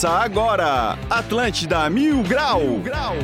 Começa agora, Atlântida Mil Grau. Mil Grau.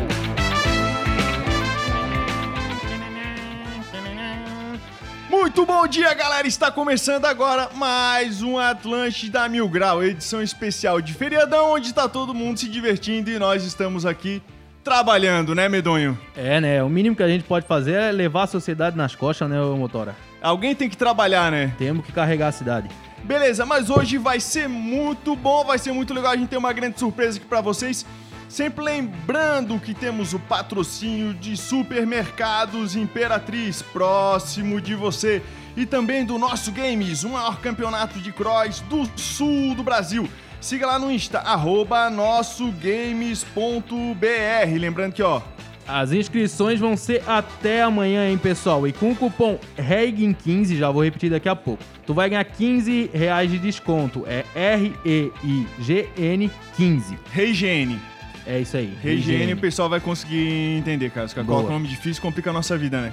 Muito bom dia, galera! Está começando agora mais um Atlântida Mil Grau, edição especial de feriadão, onde está todo mundo se divertindo e nós estamos aqui trabalhando, né, Medonho? É, né? O mínimo que a gente pode fazer é levar a sociedade nas costas, né, Motora? Alguém tem que trabalhar, né? Temos que carregar a cidade. Beleza, mas hoje vai ser muito bom, vai ser muito legal. A gente tem uma grande surpresa aqui para vocês. Sempre lembrando que temos o patrocínio de Supermercados Imperatriz próximo de você e também do nosso Games, o maior campeonato de cross do sul do Brasil. Siga lá no Insta, nossogames.br. Lembrando que, ó, as inscrições vão ser até amanhã, hein, pessoal? E com o cupom REIGN15, já vou repetir daqui a pouco, tu vai ganhar 15 reais de desconto. É R-E-I-G-N 15. Reigene. É isso aí. Regiane, o pessoal vai conseguir entender, cara. Se coloca um nome difícil, complica a nossa vida, né?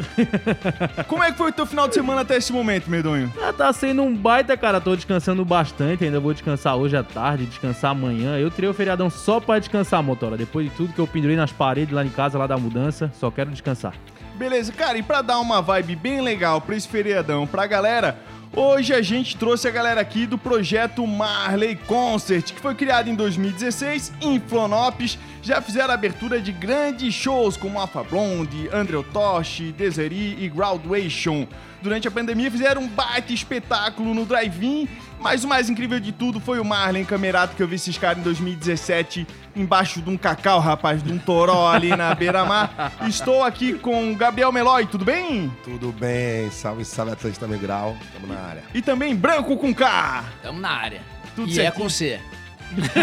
Como é que foi o teu final de semana até esse momento, Medonho? Ah, tá sendo um baita, cara. Tô descansando bastante. Ainda vou descansar hoje à tarde, descansar amanhã. Eu tirei o feriadão só pra descansar, motora. Depois de tudo que eu pendurei nas paredes lá em casa, lá da mudança, só quero descansar. Beleza, cara. E pra dar uma vibe bem legal pra esse feriadão pra galera, Hoje a gente trouxe a galera aqui do projeto Marley Concert, que foi criado em 2016 em Flonopes. Já fizeram abertura de grandes shows como Alpha Blonde, Andrew Tosh, Deseri e Graduation. Durante a pandemia fizeram um baita espetáculo no drive-in mas o mais incrível de tudo foi o Marley Camerato que eu vi esses caras em 2017 embaixo de um cacau, rapaz, de um toró ali na beira-mar. Estou aqui com o Gabriel Meloy, tudo bem? Tudo bem, salve, salve Atlântica Migral, tamo na área. E também Branco com K. Tamo na área. Tudo e certinho? é com C.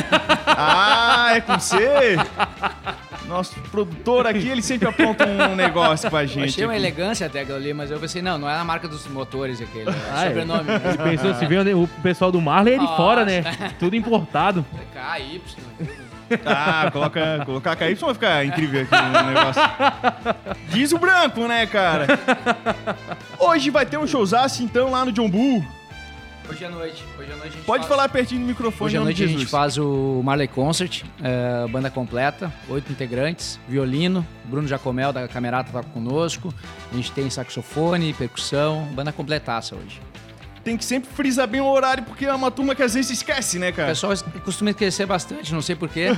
ah, é com C? Nosso produtor aqui, ele sempre aponta um negócio pra gente. Eu achei uma aqui. elegância até aquilo ali, mas eu pensei, não, não é a marca dos motores aquele, é Ah, é. sobrenome. Ele pensou, se vê o pessoal do Marley é de Nossa. fora, né? Tudo importado. KY. Ah, coloca, colocar KY vai ficar incrível aqui no negócio. Diz o branco, né, cara? Hoje vai ter um showzaço, então, lá no John Bull. Hoje à noite. Hoje à noite a gente Pode faz- falar pertinho do microfone, Hoje à noite a gente faz o Marley Concert, é, banda completa, oito integrantes, violino, Bruno Jacomel da Camerata toca conosco, a gente tem saxofone, percussão, banda completaça hoje. Tem que sempre frisar bem o horário, porque é uma turma que às vezes esquece, né, O cara? pessoal costuma esquecer bastante, não sei porquê,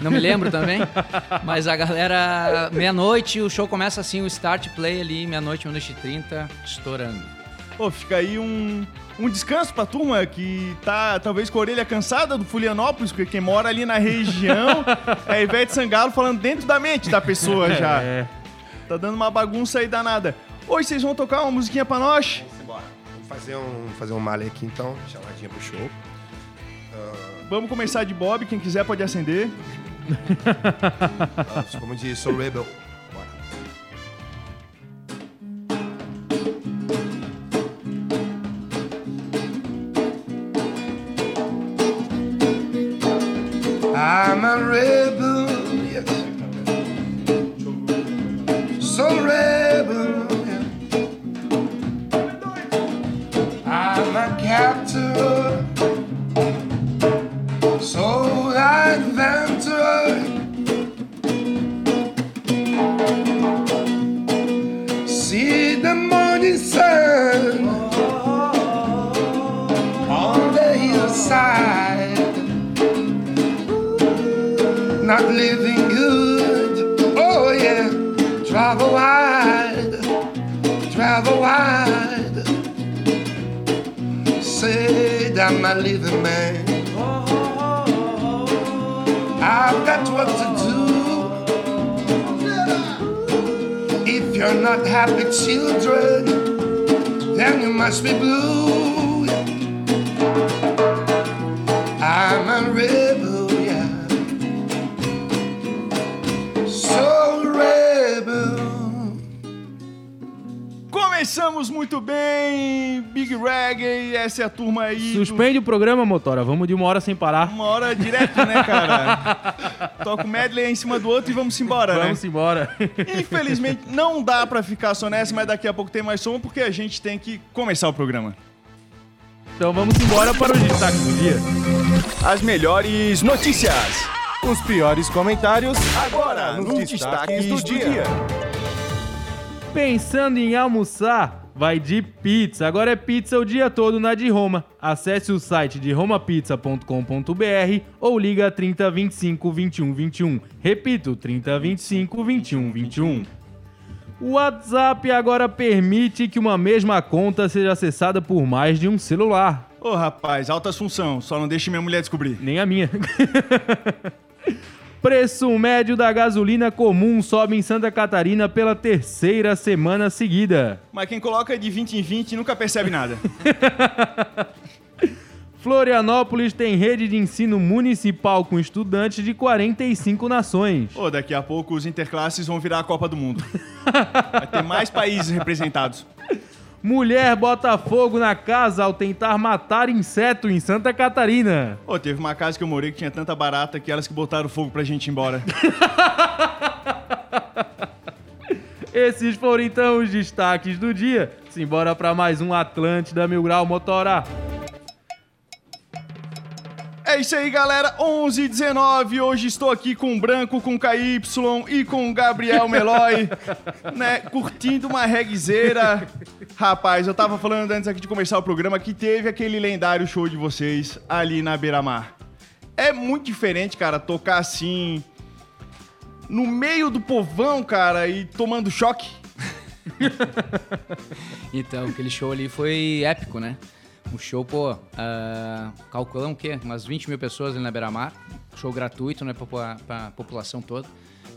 não me lembro também, mas a galera, meia-noite, o show começa assim, o start play ali, meia-noite, meia-noite e trinta, estourando. Pô, fica aí um, um descanso pra turma que tá talvez com a orelha cansada do Fulianópolis, porque quem mora ali na região é a Ivete Sangalo falando dentro da mente da pessoa já. É. Tá dando uma bagunça aí danada. Hoje vocês vão tocar uma musiquinha pra nós? Vamos embora. Vamos fazer um, fazer um male aqui então, chamadinha pro show. Vamos começar de Bob, quem quiser pode acender. Vamos de Soul Rebel. See the morning sun on the hillside. Not living good. Oh yeah, travel wide, travel wide. Say I'm a living man. I've got work to do. If you're not happy, children, then you must be blue. I'm a Começamos muito bem, Big Reggae, essa é a turma aí. do- Suspende o programa, Motora. Vamos de uma hora sem parar. Uma hora direto, né, cara? Toca o medley em cima do outro e vamos embora, né? Vamos embora. Infelizmente, não dá pra ficar só nessa, mas daqui a pouco tem mais som, porque a gente tem que começar o programa. Então vamos embora para os destaques do dia. As melhores notícias. Os piores comentários Agora, nos destaques do dia. Pensando em almoçar? Vai de pizza. Agora é pizza o dia todo na de Roma. Acesse o site de romapizza.com.br ou liga 30 25 21 21. Repito, 30 25 21 21. O WhatsApp agora permite que uma mesma conta seja acessada por mais de um celular. Ô, rapaz, alta assunção. Só não deixe minha mulher descobrir. Nem a minha. Preço médio da gasolina comum sobe em Santa Catarina pela terceira semana seguida. Mas quem coloca de 20 em 20 nunca percebe nada. Florianópolis tem rede de ensino municipal com estudantes de 45 nações. Ô, daqui a pouco os interclasses vão virar a Copa do Mundo. Vai ter mais países representados. Mulher bota fogo na casa ao tentar matar inseto em Santa Catarina. Ô, teve uma casa que eu morei que tinha tanta barata que elas que botaram fogo pra gente ir embora. Esses foram então os destaques do dia. Simbora para mais um Atlântida Mil Grau Motora. É isso aí, galera. 11 h 19 Hoje estou aqui com o Branco, com o KY e com o Gabriel Meloy, né? Curtindo uma reguezeira. Rapaz, eu tava falando antes aqui de começar o programa que teve aquele lendário show de vocês ali na Beira-Mar. É muito diferente, cara, tocar assim no meio do povão, cara, e tomando choque. Então, aquele show ali foi épico, né? O show, pô, uh, calculamos o quê? Umas 20 mil pessoas ali na Beira-Mar. Show gratuito, né, pra, pra população toda.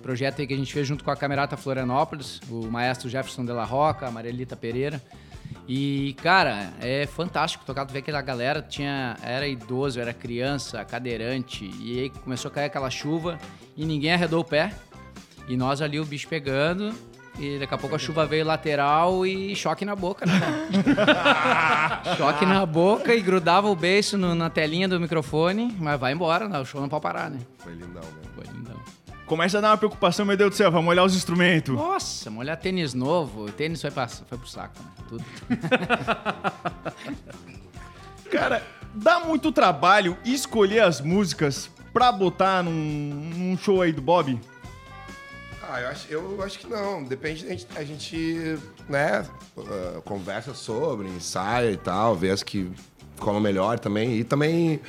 Projeto aí que a gente fez junto com a Camerata Florianópolis, o maestro Jefferson de la Roca, a Marielita Pereira. E, cara, é fantástico tocar, tu vê aquela galera, tinha, era idoso, era criança, cadeirante, e aí começou a cair aquela chuva e ninguém arredou o pé. E nós ali, o bicho pegando, e daqui a pouco a chuva veio lateral e choque na boca, né? choque na boca e grudava o beiço no- na telinha do microfone, mas vai embora, né? o show não pode parar, né? Foi lindão, né? Foi lindão. Começa a dar uma preocupação, meu Deus do céu, vamos olhar os instrumentos. Nossa, molhar tênis novo, tênis foi, pra, foi pro saco, né? Tudo. Cara, dá muito trabalho escolher as músicas pra botar num, num show aí do Bob? Ah, eu acho, eu acho que não. Depende, a gente, a gente né, ah, conversa sobre, ensaia e tal, vê as que colam melhor também. E também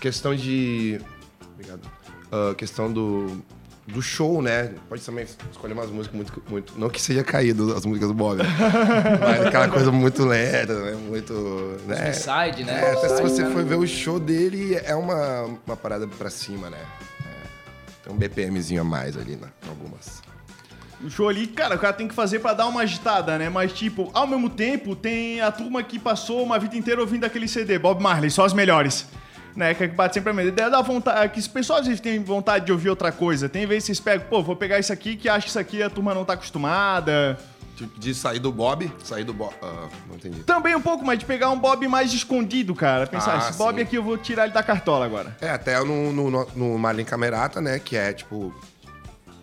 questão de. Obrigado. Ah, questão do, do show, né? Pode também escolher umas músicas muito. muito não que seja caído as músicas do Bob, mas aquela coisa muito lenta, né? Muito. Né? Side, né? É, até se você né? for ver o show dele, é uma, uma parada pra cima, né? É, tem um BPMzinho a mais ali, né? Algumas. O show ali, cara, o cara tem que fazer pra dar uma agitada, né? Mas, tipo, ao mesmo tempo, tem a turma que passou uma vida inteira ouvindo aquele CD, Bob Marley, só as melhores. Né, que bate sempre a ideia da vontade, que as pessoas às vezes têm vontade de ouvir outra coisa. Tem vezes que vocês pegam, pô, vou pegar isso aqui que acho que isso aqui a turma não tá acostumada. De sair do Bob, sair do Bob. Ah, não entendi. Também um pouco mais de pegar um Bob mais escondido, cara. Pensar, Ah, esse Bob sim. aqui eu vou tirar ele da cartola agora. É, até no, no, no, no Marlin Camerata, né? Que é tipo.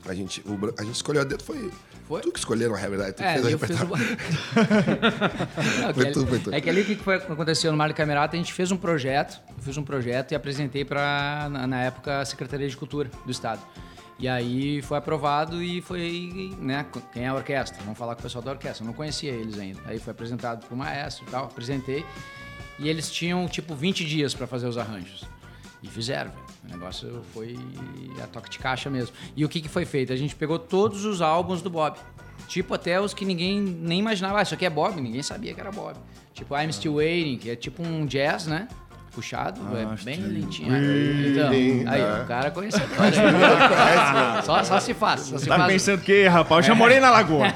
A gente, o, a gente escolheu a dedo, foi. Foi? Tu que escolheu, na realidade. Tu que É, fez o eu fiz repertório. Não, que Foi ali- tu, foi tu. É que ali o que foi, aconteceu no Mário Camerata, a gente fez um projeto, eu fiz um projeto e apresentei para na, na época, a Secretaria de Cultura do Estado. E aí foi aprovado e foi, né, quem é a orquestra? Vamos falar com o pessoal da orquestra, eu não conhecia eles ainda. Aí foi apresentado pro maestro e tal, apresentei. E eles tinham, tipo, 20 dias para fazer os arranjos. E fizeram. O negócio foi a toque de caixa mesmo. E o que, que foi feito? A gente pegou todos os álbuns do Bob. Tipo, até os que ninguém nem imaginava. Ah, isso aqui é Bob. Ninguém sabia que era Bob. Tipo, I'm Still Waiting, que é tipo um jazz, né? Puxado, é bem lentinho. Então, aí, o cara conhecedor. aí. só, só se faz. Só se Tá faz. pensando que, rapaz? Eu já morei na lagoa.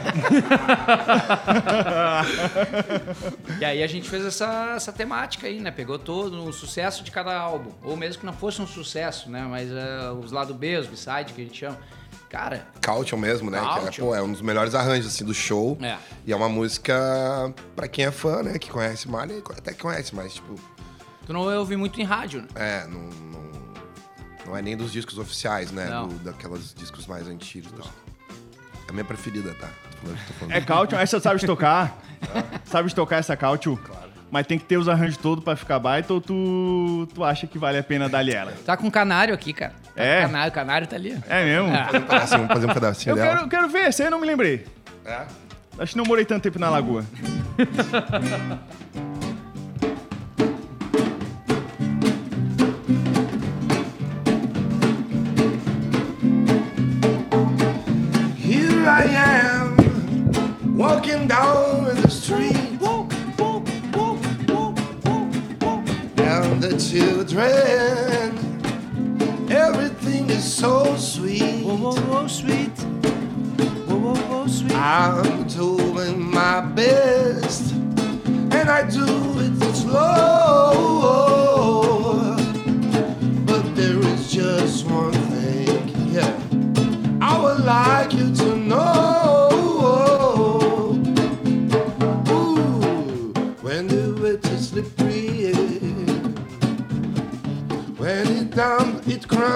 E aí a gente fez essa, essa temática aí, né? Pegou todo o sucesso de cada álbum. Ou mesmo que não fosse um sucesso, né? Mas eh, os lado B, os B-side, que a gente chama. Cara, Caution mesmo, né? Que é, Caution. pô, é um dos melhores arranjos assim, do show. É. E é uma música pra quem é fã, né? Que conhece Marley, até que conhece, mas tipo, tu não ouve muito em rádio, né? é, não, não, não é nem dos discos oficiais, né? Não. Do- daqueles discos mais antigos. e tal. É a minha preferida, tá? É Cautio, essa sabe tocar? Sabe tocar essa Cautio? Claro. mas tem que ter os arranjos todos pra ficar baita ou tu, tu acha que vale a pena dar-lhe ela? Tá com canário aqui, cara. Tá É? com Canário, o canário tá ali. É mesmo? Ah. Fazer um pedacinho, fazer um pedacinho Eu dela. quero, quero ver, esse aí eu não me lembrei. É? Acho que não morei tanto tempo na lagoa.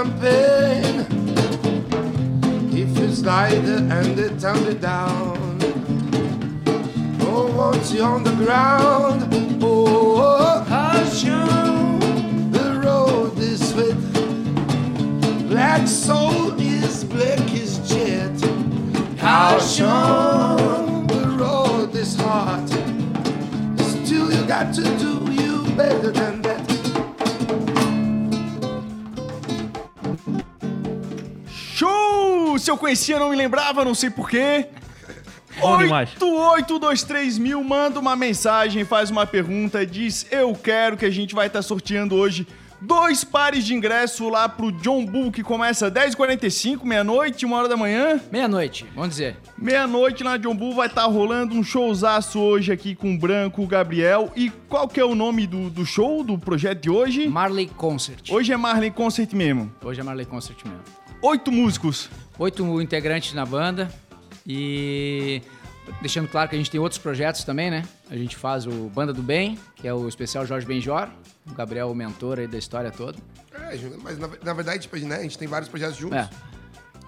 cramping. If it's lighter and it turn it down. Oh, once you're on the ground, oh, caution, the road is wet. Black soul is black as jet. Caution, the road is hard. Still, you got to do you better than that. Se eu conhecia, não me lembrava, não sei porquê. Bom demais. 8823 mil, manda uma mensagem, faz uma pergunta, diz eu quero que a gente vai estar sorteando hoje dois pares de ingresso lá pro John Bull, que começa às 10h45, meia-noite, uma hora da manhã. Meia-noite, vamos dizer. Meia-noite lá na John Bull vai estar rolando um showzaço hoje aqui com o Branco, o Gabriel. E qual que é o nome do, do show, do projeto de hoje? Marley Concert. Hoje é Marley Concert mesmo. Hoje é Marley Concert mesmo. Oito músicos. Oito integrantes na banda e deixando claro que a gente tem outros projetos também, né? A gente faz o Banda do Bem, que é o especial Jorge Benjor, o Gabriel, o mentor aí da história toda. É, mas na, na verdade, tipo, né, a gente tem vários projetos juntos. É.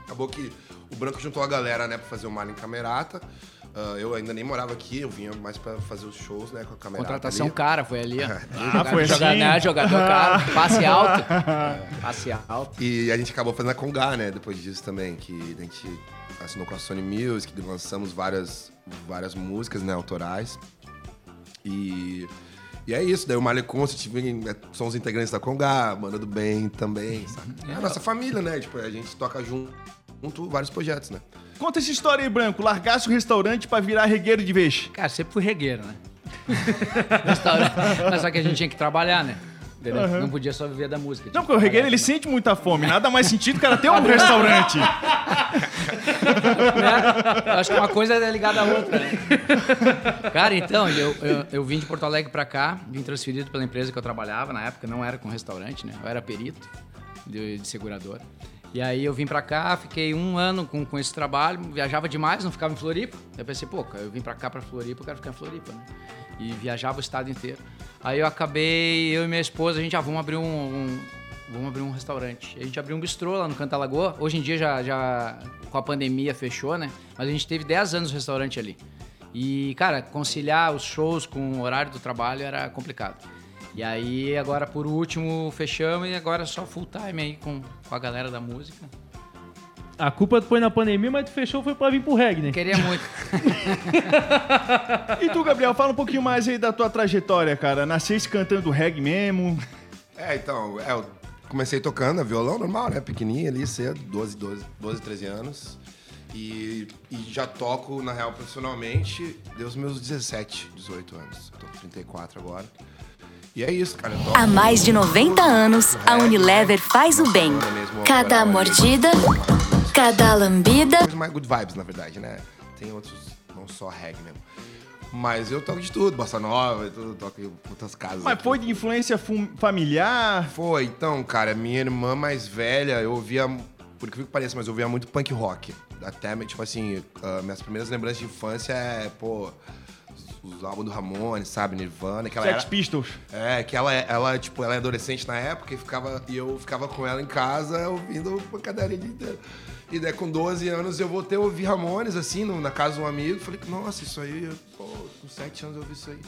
Acabou que o Branco juntou a galera, né, pra fazer o Mar em Camerata. Ah, eu ainda nem morava aqui, eu vinha mais pra fazer os shows, né, com a Camerata Contratação ali. cara foi ali, ó. Ah, foi jogador, assim? né, jogador cara, passe alto. Passe alto. E a gente acabou fazendo a Congá, né, depois disso também, que a gente assinou com a Sony Music, lançamos várias, várias músicas, né, autorais. E, e é isso, daí o Marley Concert, vem, é, são os integrantes da Congá, Banda do Bem também, sabe? É a nossa família, né, tipo, a gente toca junto, junto vários projetos, né. Conta essa história aí, Branco. Largasse o restaurante pra virar regueiro de vez. Cara, sempre fui regueiro, né? Restaurante. Mas só que a gente tinha que trabalhar, né? Entendeu? Não podia só viver da música. Não, porque o regueiro ele sente muita fome. Nada mais sentido que ela ter um restaurante. né? Acho que uma coisa é ligada à outra, né? Cara, então, eu, eu, eu vim de Porto Alegre pra cá, vim transferido pela empresa que eu trabalhava, na época não era com restaurante, né? Eu era perito de, de seguradora. E aí eu vim pra cá, fiquei um ano com, com esse trabalho, viajava demais, não ficava em Floripa. Eu pensei, pô, eu vim pra cá, pra Floripa, eu quero ficar em Floripa, né? E viajava o estado inteiro. Aí eu acabei, eu e minha esposa, a gente, ah, vamos abrir um, um- vamos abrir um restaurante. A gente abriu um bistrô lá no Canta Lagoa. Hoje em dia já, já com a pandemia fechou, né? Mas a gente teve 10 anos o restaurante ali. E, cara, conciliar os shows com o horário do trabalho era complicado. E aí, agora por último, fechamos e agora só full time aí com, com a galera da música. A culpa foi na pandemia, mas tu fechou foi pra vir pro reggae, né? Queria muito. E tu, Gabriel, fala um pouquinho mais aí da tua trajetória, cara. Nascesse cantando reggae mesmo. É, então, é, eu comecei tocando violão normal, né? Pequenininho ali, cedo, 12, 12, 12 13 anos. E, e já toco, na real, profissionalmente, deu os meus 17, 18 anos. Eu tô com 34 agora. E é isso, cara. Há mais de 90 anos, a Unilever faz o bem. Cada mordida, cada lambida. coisa mais good vibes, na verdade, né? Tem outros, não só reggae mesmo. Mas eu toco de tudo, bossa nova e tudo, toco em outras casas. Mas aqui. foi de influência fam- familiar? Foi, então, cara, minha irmã mais velha, eu ouvia, por que que pareça, mas eu ouvia muito punk rock. Até, tipo assim, ah, minhas primeiras lembranças de infância é, pô, os, álbuns do Ramones, sabe, Nirvana, que ela Sex era... Pistols. É, que ela, ela, tipo, ela é adolescente na época e, ficava, e eu ficava com ela em casa ouvindo o dia inteiro. E daí com 12 anos eu voltei a ouvir Ramones, assim, no- na casa de um amigo. Falei, nossa, isso aí, pô, com 7 anos eu ouvi isso aí.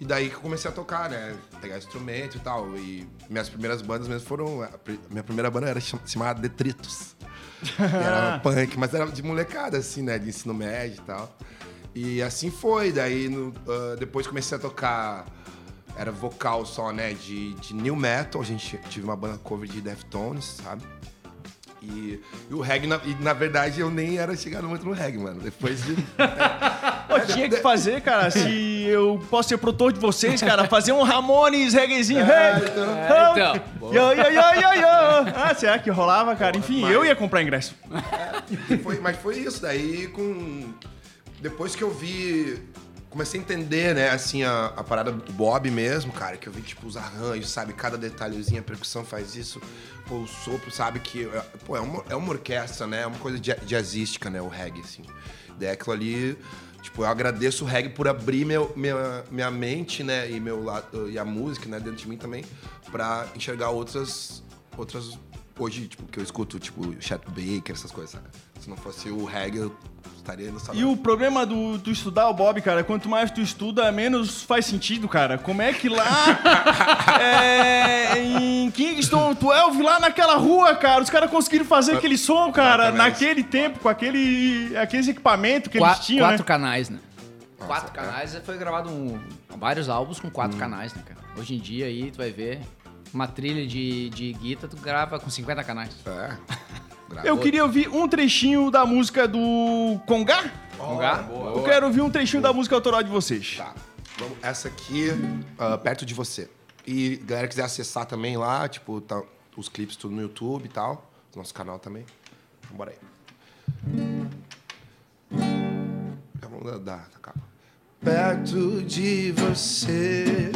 E daí que eu comecei a tocar, né? Pegar instrumento e tal. E minhas primeiras bandas mesmo foram. minha primeira banda era cham- chamada Detritos. era punk, mas era de molecada, assim, né? De ensino médio e tal. E assim foi. Daí no- ah, depois comecei a tocar. Era vocal só, né? De, de new metal. A gente tive uma banda cover de Deftones, sabe? E, e o reggae, na, e na verdade, eu nem era chegado muito no reggae, mano. Depois de. Pô, tinha que fazer, cara, se eu posso ser produtor de vocês, cara, fazer um Ramones reggaezinho. É, hey, então. É, então. Yo, yo, yo, yo, yo. Ah, será que rolava, cara? Enfim, eu ia comprar ingresso. E foi- mas foi isso. Daí, com. Depois que eu vi. Comecei a entender, né, assim, a, a parada do Bob mesmo, cara, que eu vi, tipo, os arranjos, sabe? Cada detalhezinho, a percussão faz isso. Pô, o sopro, sabe? Que, é- pô, é uma, é uma orquestra, né? É uma coisa ja- jazzística, né? O reggae, assim. Daí aquilo ali. Tipo, eu agradeço o reggae por abrir meu, minha, minha mente, né? E, meu, e a música, né? Dentro de mim também. Pra enxergar outras. Outras. Hoje, tipo, que eu escuto, tipo, Chet Baker, essas coisas, saca? Se não fosse o reggae, eu estaria no salão. E o problema do, do estudar o Bob, cara, quanto mais tu estuda, menos faz sentido, cara. Como é que lá é, em Kingston 12, lá naquela rua, cara, os caras conseguiram fazer aquele som, cara, Exatamente. naquele tempo, com aquele, aqueles equipamentos que Qua- eles tinham, quatro né? canais, né? quatro canais. Foi gravado um- vários álbuns com quatro canais, né, cara? Hoje em dia aí, tu vai ver uma trilha de, de guitarra, tu grava com 50 canais. É. Eu queria ouvir um trechinho da música do Congá. Congá? Eu quero ouvir um trechinho da música autoral de vocês. Tá. Vamos, essa aqui, ah, perto de você. E galera quiser acessar também lá, tipo, tá, os clipes tudo no YouTube e tal. Nosso canal também. Então, bora aí. Vamos dar, a capa. Perto de você,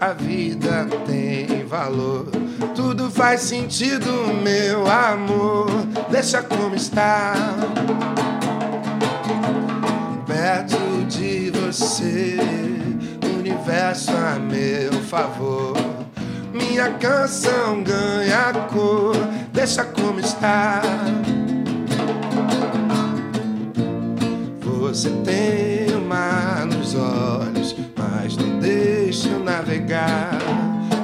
a vida tem valor. Tudo faz sentido, meu amor. Deixa como está. Perto de você, o universo a meu favor. Minha canção ganha cor, deixa como está. Você tem o mar nos olhos, navegar.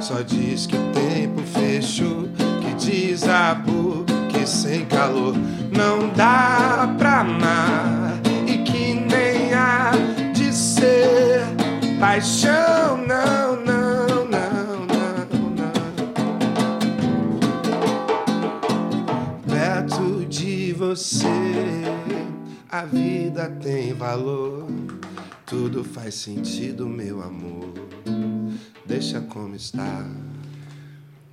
Só diz que o tempo fechou, que desabou, que sem calor não dá pra amar. E que nem há de ser paixão, não, não, não, não, não. Perto de você, a vida tem valor. Tudo faz sentido, meu amor. Deixa como está.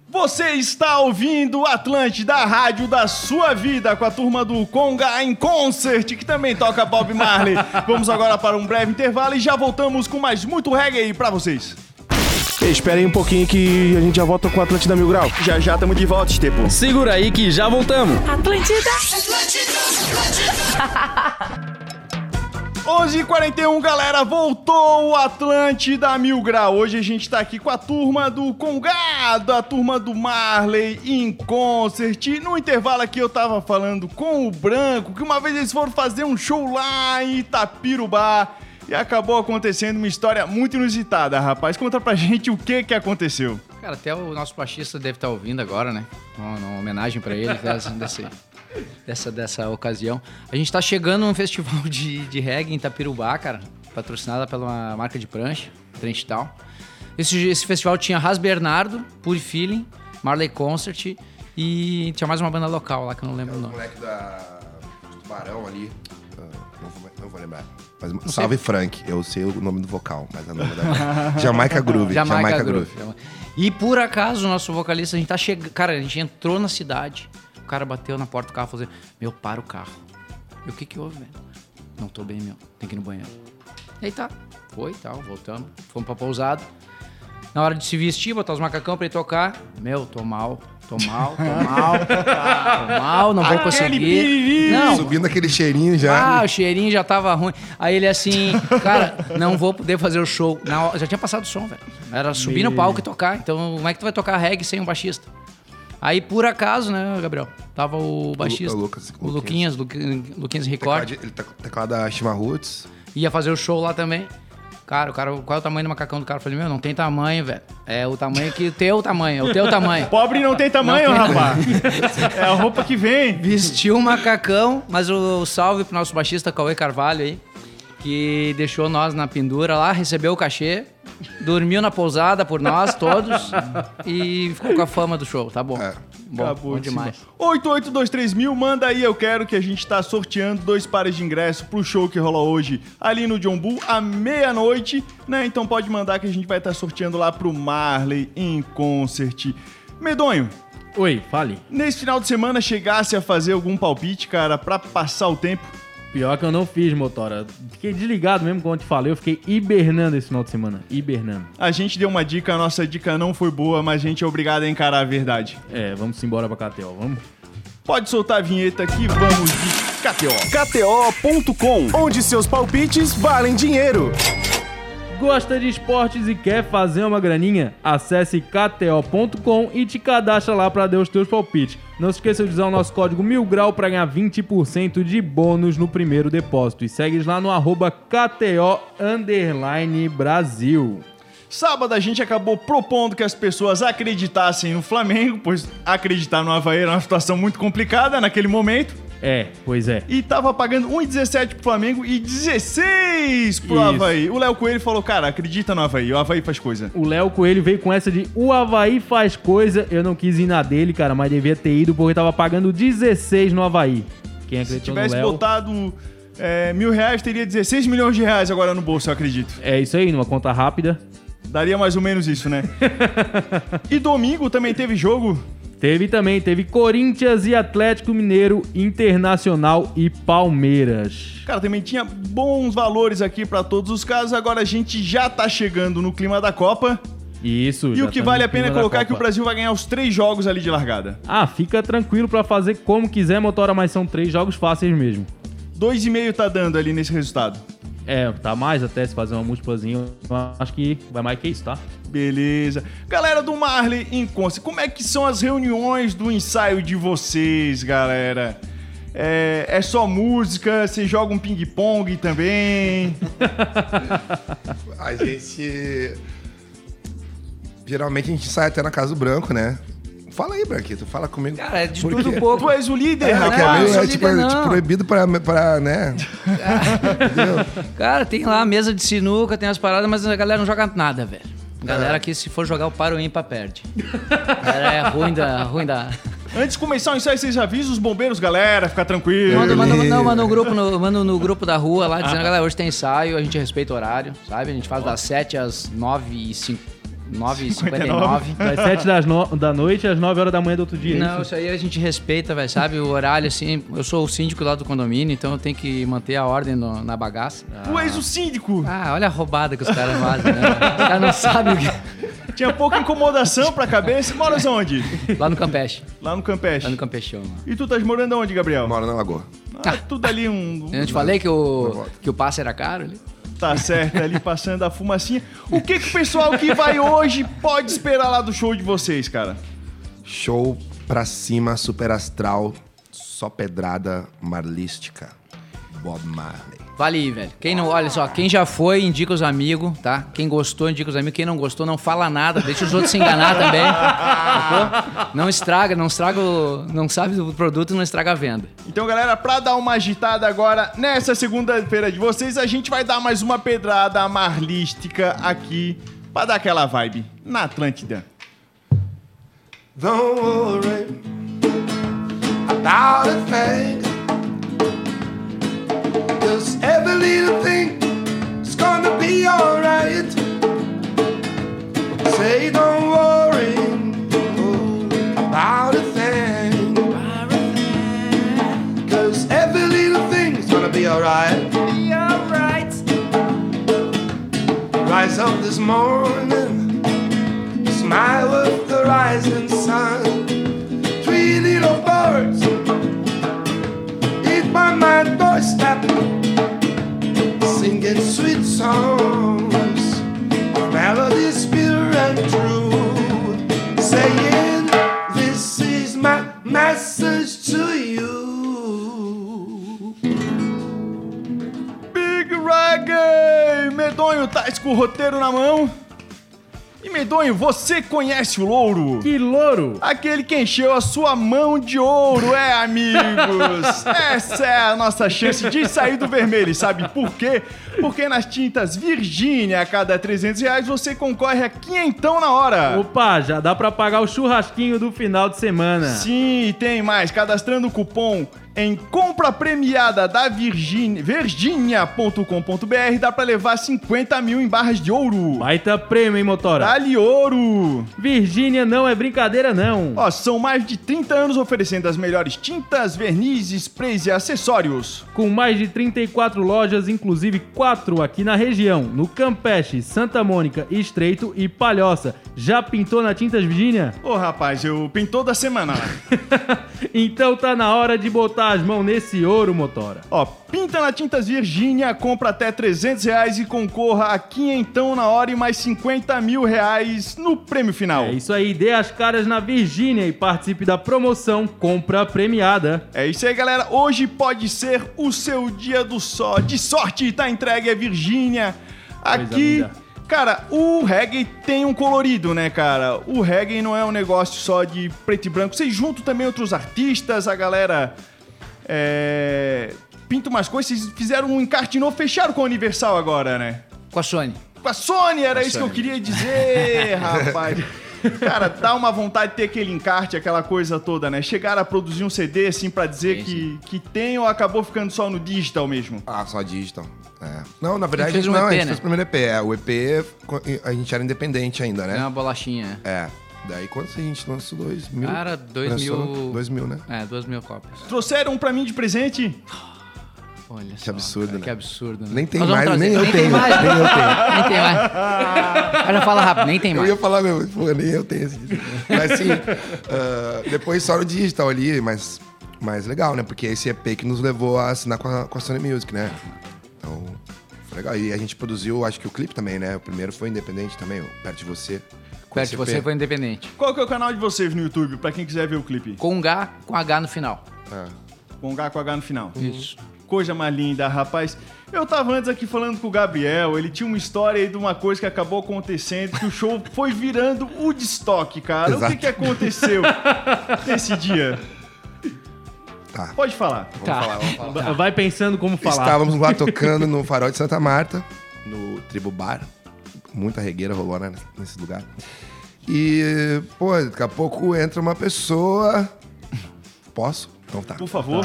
Você está ouvindo Atlântida, a rádio da sua vida, com a turma do Conga em Concert, que também toca Bob Marley. Vamos agora para um breve intervalo e já voltamos com mais muito reggae pra vocês. Ei, espera aí um pouquinho que a gente já volta com o Atlântida Mil Grau. Já já estamos de volta, Estepo. Segura aí que já voltamos. Atlântida. 11h41, galera, voltou o Atlântida Mil Grau. Hoje a gente tá aqui com a turma do Congado, a turma do Marley em concert. No intervalo aqui eu tava falando com o Branco que uma vez eles foram fazer um show lá em Itapirubá e acabou acontecendo uma história muito inusitada, rapaz. Conta pra gente o que que aconteceu. Cara, até o nosso baixista deve estar ouvindo agora, né? Uma, uma homenagem pra ele dessa, desse- dessa, dessa ocasião. A gente tá chegando num festival de, de reggae em Itapirubá, cara, patrocinada pela marca de prancha, Trent Town. Esse, esse festival tinha Ras Bernardo, Pure Feeling, Marley Concert e tinha mais uma banda local lá que eu não lembro o O nome. moleque da do Tubarão ali. ah, não, vou, não vou lembrar. Mas, salve Frank, eu sei o nome do vocal, mas é o nome da. Jamaica Groove. Jamaica, Groove. E por acaso, o nosso vocalista, a gente tá chegando. Cara, a gente entrou na cidade, cara bateu na porta do carro e falou assim: Meu, para o carro. E o que que houve, velho? Não tô bem, meu. Tem que ir no banheiro. E aí tá. Foi e tal, voltamos. Fomos pra pousada. Na hora de se vestir, botar os macacão pra ir tocar. Meu, tô mal, tô mal, tô mal. tô mal, não vou Aquele conseguir. Não, Subindo aquele cheirinho já. ah, o cheirinho já tava ruim. Aí ele assim, cara, não vou poder fazer o show. Na hora- já tinha passado o som, velho. Era subir no palco e tocar. Então, como é que tu vai tocar reggae sem um baixista? Aí, por acaso, né, Gabriel? Tava o baixista. o Lucas- o Luquinhas, Luqui- Luquinhas Record. Teclado, ele tá teclado da Shima Roots. Ia fazer o show lá também. Cara, o cara, qual é o tamanho do macacão do cara? Eu falei, meu, não tem tamanho, velho. É o tamanho que o teu tamanho, é o teu tamanho. Pobre não tem tamanho, Não tem rapaz. é a roupa que vem. Vestiu um macacão, mas o salve pro nosso baixista Cauê Carvalho aí, que deixou nós na pendura lá, recebeu o cachê, dormiu na pousada por nós todos e ficou com a fama do show, tá bom. É. Bom, Acabou bom de demais. cima. 8823 mil, manda aí, eu quero que a gente tá sorteando dois pares de ingresso pro show que rola hoje ali no John Bull, à meia-noite, né? Então pode mandar que a gente vai estar sorteando lá pro Marley em concert. Medonho, Oi, fale. nesse final de semana chegasse a fazer algum palpite, cara, pra passar o tempo? Pior que eu não fiz, Motora. Fiquei desligado mesmo quando eu te falei. Eu fiquei hibernando esse final de semana. Hibernando. A gente deu uma dica, a nossa dica não foi boa, mas a gente é obrigado a encarar a verdade. É, vamos embora pra KTO, vamos? Pode soltar a vinheta aqui, vamos de KTO. KTO.com, onde seus palpites valem dinheiro. Gosta de esportes e quer fazer uma graninha? Acesse kto.com e te cadastra lá para dar os teus palpites. Não se esqueça de usar o nosso código MILGRAU para ganhar 20% de bônus no primeiro depósito. E segue lá no arroba KTO Brasil. Sábado a gente acabou propondo que as pessoas acreditassem no Flamengo, pois acreditar no Havaí era uma situação muito complicada naquele momento. É, pois é. E tava pagando 1,17 pro Flamengo e 16 pro Isso. Havaí. O Léo Coelho falou, cara, acredita no Havaí, o Havaí faz coisa. O Léo Coelho veio com essa de o Havaí faz coisa. Eu não quis ir na dele, cara, mas devia ter ido porque tava pagando 16 no Havaí. Quem Se acreditou no tivesse Léo... botado é, mil reais, teria 16 milhões de reais agora no bolso, eu acredito. É isso aí, numa conta rápida. Daria mais ou menos isso, né? e domingo também teve jogo. Teve também, teve Corinthians e Atlético Mineiro, Internacional e Palmeiras. Cara, também tinha bons valores aqui pra todos os casos. Agora a gente já tá chegando no clima da Copa. Isso. E o que tá vale a pena é colocar que o. Brasil vai ganhar os três jogos ali de largada. Ah, fica tranquilo pra fazer como quiser, motora, mas são três jogos fáceis mesmo. Dois e meio tá dando ali nesse resultado. É, tá mais até se fazer uma múltiplazinha. eu Acho que vai mais que isso, tá? Beleza. Galera do Marley em Conce, como é que são as reuniões do ensaio de vocês, galera? É, é só música? Você joga um ping-pong também? A gente. Geralmente a gente sai até na casa do branco, né? Fala aí, Branquito, fala comigo. Cara, é de Por tudo quê? um pouco. tu és o líder, É, que é, rapaz. meio, sou é, tipo, líder, é, não. tipo, proibido pra, pra né? Cara, tem lá a mesa de sinuca, tem as paradas, mas a galera não joga nada, velho. A galera aqui, se for jogar o par ou ímpar, perde. Galera é ruim da... Ruim da... Antes de começar o ensaio, vocês avisam os bombeiros, galera, ficar tranquilo. Manda, manda, não, manda no grupo, no, manda no grupo da rua lá, dizendo, galera, hoje tem ensaio, a gente respeita o horário, sabe? A gente faz das 7 às 9 e 5... 9 e 59. Das 7 das no- da noite às 9 horas da manhã do outro dia. é Não, isso? isso aí a gente respeita, velho, sabe? O horário, assim, eu sou o síndico lá do condomínio, então eu tenho que manter a ordem no- na bagaça. Tu és o síndico. Ah, olha a roubada que os caras fazem, né? Os caras não sabem o que... Tinha pouca incomodação pra cabeça. Moras onde? Lá no Campeche. Lá no Campeche. Lá no Campechão. lá. E tu estás morando onde, Gabriel? Mora na lagoa. Ah, tudo ali um... Eu te falei que o, que o passe era caro ali? Tá certo, ali passando a fumacinha. O que, que o pessoal que vai hoje pode esperar lá do show de vocês, cara? Show pra cima, super astral, só pedrada marlística. Bob Marley. Vale aí, velho. Quem não, olha só, quem já foi, indica os amigos, tá? Quem gostou, indica os amigos. Quem não gostou, não fala nada. Deixa os outros se enganar também. sacou? Não estraga, não estraga o. Não sabe do produto, não estraga a venda. Então, galera, pra dar uma agitada agora, nessa segunda-feira de vocês, a gente vai dar mais uma pedrada marlística aqui, pra dar aquela vibe, na Atlântida. Don't worry about a thing. Cause every little thing is gonna be alright. Say don't worry oh, about a thing. Cause every little thing is gonna be alright. Be alright. Rise up this morning. Smile with the rising sun. Three little birds my doorstep, singing sweet songs, melodies pure and true, saying, This is my message to you. Big Reggae! Medonho, tá com o roteiro na mão. E Medonho, você conhece o louro? Que louro! Aquele que encheu a sua mão de ouro, é, amigos? Essa é a nossa chance de sair do vermelho. Sabe por quê? Porque nas tintas Virgínia, a cada 300 reais, você concorre a quinhentão na hora. Opa, já dá pra pagar o churrasquinho do final de semana. Sim, tem mais. Cadastrando o cupom em compra premiada da Virgínia, virginia.com.br dá pra levar 50 mil em barras de ouro. Baita prêmio, hein, motora? Dá-lhe ouro. Virgínia não é brincadeira, não. Ó, são mais de 30 anos oferecendo as melhores tintas, vernizes, sprays e acessórios. Com mais de 34 lojas, inclusive 4 aqui na região, no Campeche, Santa Mônica, Estreito e Palhoça. Já pintou na Tintas Virgínia? Ô, rapaz, eu pinto toda semana lá. então tá na hora de botar as mãos nesse ouro, motora. Ó, pinta na Tintas Virgínia, compra até 300 reais e concorra a quinhentão na hora e mais 50 mil reais no prêmio final. É isso aí, dê as caras na Virgínia e participe da promoção Compra Premiada. É isso aí, galera. Hoje pode ser o seu dia do só. De sorte, tá entregue a Virgínia. Aqui, cara, o reggae tem um colorido, né, cara? O reggae não é um negócio só de preto e branco. Vocês juntam também outros artistas, a galera é, pinta umas coisas. Vocês fizeram um encarte novo, fecharam com a Universal agora, né? Com a Sony. Com a Sony, era isso Sony. que eu queria dizer, rapaz. Cara, dá uma vontade de ter aquele encarte, aquela coisa toda, né? Chegaram a produzir um CD assim pra dizer Sim, que, que tem ou acabou ficando só no digital mesmo? Ah, só digital. É. Não, na verdade, fez um não, a EP, gente né? fez o primeiro EP. É, o EP, a gente era independente ainda, É né? uma bolachinha. É. Daí quando a gente lançou 2000? Cara, dois Lançou mil- 2000, né? É, duas mil cópias. Trouxeram um pra mim de presente? Olha Que absurdo, cara, né? Que absurdo, né? Nem tem mais, trazer. nem eu tem tenho, mais. nem eu tenho. Nem tem mais. Já fala rápido, nem tem Eu mais. ia falar mesmo, pô, nem eu tenho esse disco. Mas assim, ah, depois só no digital ali, mas, mas legal, né? Porque esse EP que nos levou a assinar com a, com a Sony Music, né? Então, foi legal. E a gente produziu, acho que o clipe também, né? O primeiro foi independente também, Perto de Você. Perto de você foi independente. Qual que é o canal de vocês no YouTube, pra quem quiser ver o clipe? Com um H, com H no final. Ah. Com H com H no final. Isso. Coisa mais linda, rapaz. Eu tava antes aqui falando com o Gabriel, ele tinha uma história aí de uma coisa que acabou acontecendo, que o show foi virando o destoque, cara. O que Exato. que aconteceu nesse dia? Tá. Pode falar. Vamos Tá. falar, vamos falar. Vai pensando como falar. Estávamos lá tocando no Farol de Santa Marta, no Tribo Bar. Muita regueira rolou né, nesse lugar. E, pô, daqui a pouco entra uma pessoa. Posso? Então tá. Por favor.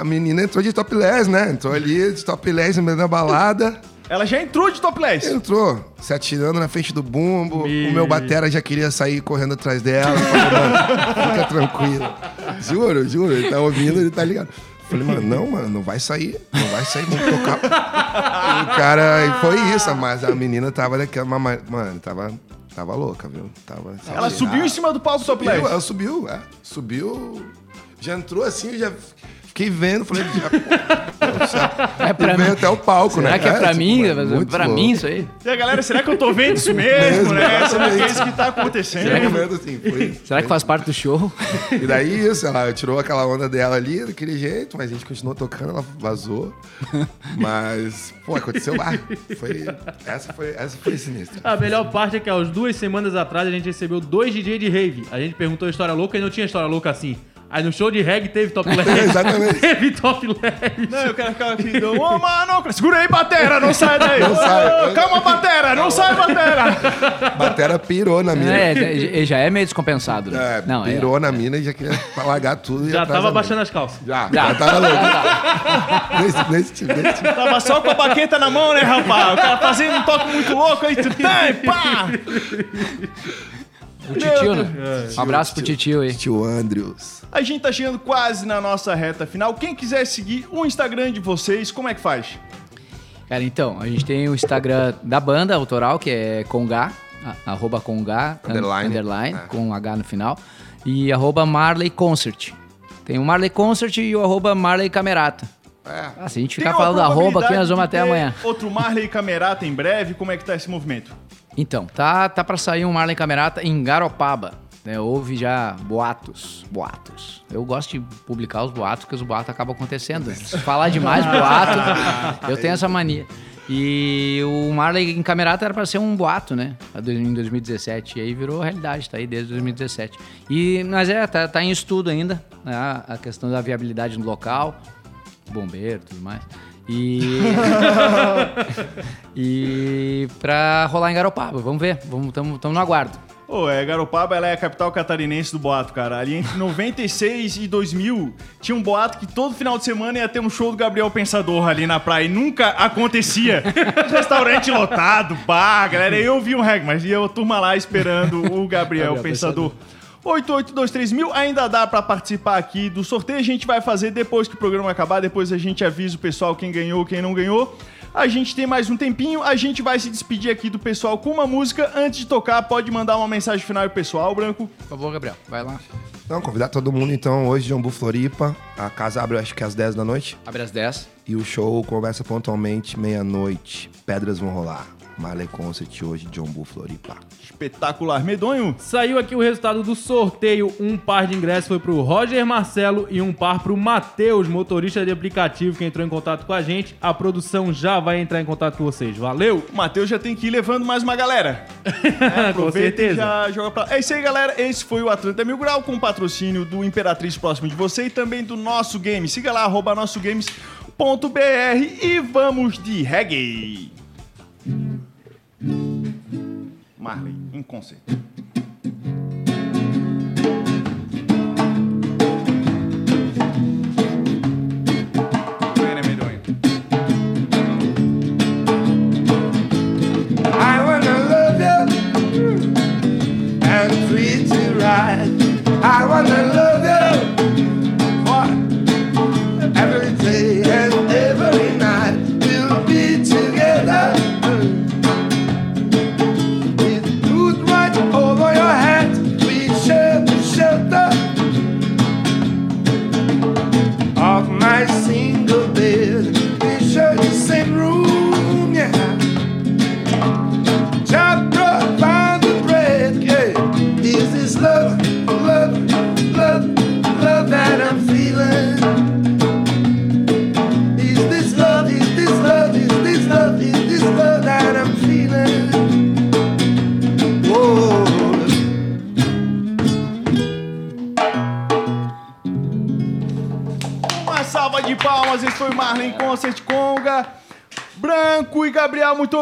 A menina entrou de topless, né? Entrou ali de topless no meio da balada. Ela já entrou de topless. Entrou, se atirando na frente do bumbo. Me- O meu batera já queria sair correndo atrás dela. Fica tranquilo. Juro, juro. Ele tá ouvindo, ele tá ligado. Falei, mano, não, mano, não vai sair. Não vai sair, vamos tocar. E o cara, e foi isso, mas a menina tava daquela. Mano, tava, tava louca, viu? Tava, Ela subiu em cima do palco topless. Subiu, ela subiu, é. Subiu. Já entrou assim, já fiquei vendo, falei, já, pô, É pra veio mim. até o palco, Será né? que é pra tipo, mim? mano, muito pra louco. mim isso aí? E a galera, será que eu tô vendo isso mesmo, Mesmo, né? Será que é isso que tá acontecendo? Será que vendo assim, foi, Será que faz parte do show? E daí isso, ela tirou aquela onda dela ali, daquele jeito, mas a gente continuou tocando, ela vazou. Mas, pô, aconteceu lá. Foi, essa, foi, essa foi sinistra. A melhor parte é que há duas semanas atrás a gente recebeu dois DJ de rave. A gente perguntou história louca e não tinha história louca assim. Aí no show de reggae teve topless. Exatamente. teve topless. Não, eu quero ficar aqui. do- Ô, mano, segura aí, batera, não sai daí. Não sai. Calma, batera, não sai, batera. Batera pirou na mina. É, já- já é meio descompensado. né? É, Não, é. pirou na mina e já queria largar tudo. Já tava baixando as calças. Já, Já. já tava louco. nesse, nesse tipo, nesse tipo. Tava só com a baqueta na mão, né, rapaz? O cara fazendo um toque muito louco aí, tu tem, pá! O titio, né? É. Um abraço pro titio aí. Tio Andrews. A gente tá chegando quase na nossa reta final. Quem quiser seguir o Instagram de vocês, como é que faz? Cara, então, a gente tem o Instagram da banda autoral, que é Conga, a- arroba Conga, Underline. underline, É. com um H no final, e arroba Marley Concert. Tem o Marley Concert e o arroba Marley Camerata. É. Ah, se a gente ficar falando arroba aqui, nós vamos até amanhã. Outro Marley Camerata em breve, como é que tá esse movimento? Então, tá, tá pra sair um Marley Camerata em Garopaba. Né? Houve já boatos, boatos. Eu gosto de publicar os boatos, porque os boatos acabam acontecendo. Se falar demais boato, eu tenho essa mania. E o Marley em Camerata era pra ser um boato, né? Em 2017. E aí virou realidade, tá aí desde 2017. E, mas é, tá, tá em estudo ainda, né? a questão da viabilidade no local, bombeiro e tudo mais. E. e pra rolar em Garopaba, vamos ver, vamos, tamo, tamo no aguardo. Ô, é, Garopaba ela é a capital catarinense do boato, cara. Ali entre 96 e 2000, tinha um boato que todo final de semana ia ter um show do Gabriel Pensador ali na praia. E nunca acontecia. Restaurante lotado, bar, galera. Eu vi um reg, mas ia a turma lá esperando o Gabriel, Gabriel Pensador. 8823 mil, ainda dá pra participar aqui do sorteio. A gente vai fazer depois que o programa acabar. Depois a gente avisa o pessoal quem ganhou, quem não ganhou. A gente tem mais um tempinho. A gente vai se despedir aqui do pessoal com uma música. Antes de tocar, pode mandar uma mensagem final pro pessoal, Branco. Por favor, Gabriel, vai lá. Não, convidar todo mundo então hoje, Jambu Floripa. A casa abre acho que às 10 da noite. Abre às 10. E o show começa pontualmente meia-noite. Pedras vão rolar. Marley Concert hoje, Jambu Floripa. Espetacular. Medonho. Saiu aqui o resultado do sorteio. Um par de ingressos foi pro Roger Marcelo e um par pro Matheus, motorista de aplicativo que entrou em contato com a gente. A produção já vai entrar em contato com vocês. Valeu! O Matheus já tem que ir levando mais uma galera. É, com aproveita e certeza. já joga pra... É isso aí, galera. Esse foi o Atlanta Mil Grau com patrocínio do Imperatriz próximo de você e também do Nosso Game. Siga lá, arroba nossogames.br e vamos de reggae. Marley, em conceito. Medonho. I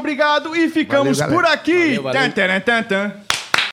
obrigado. E ficamos Valeu, por aqui. Valeu, valeu. Tan, tan, tan.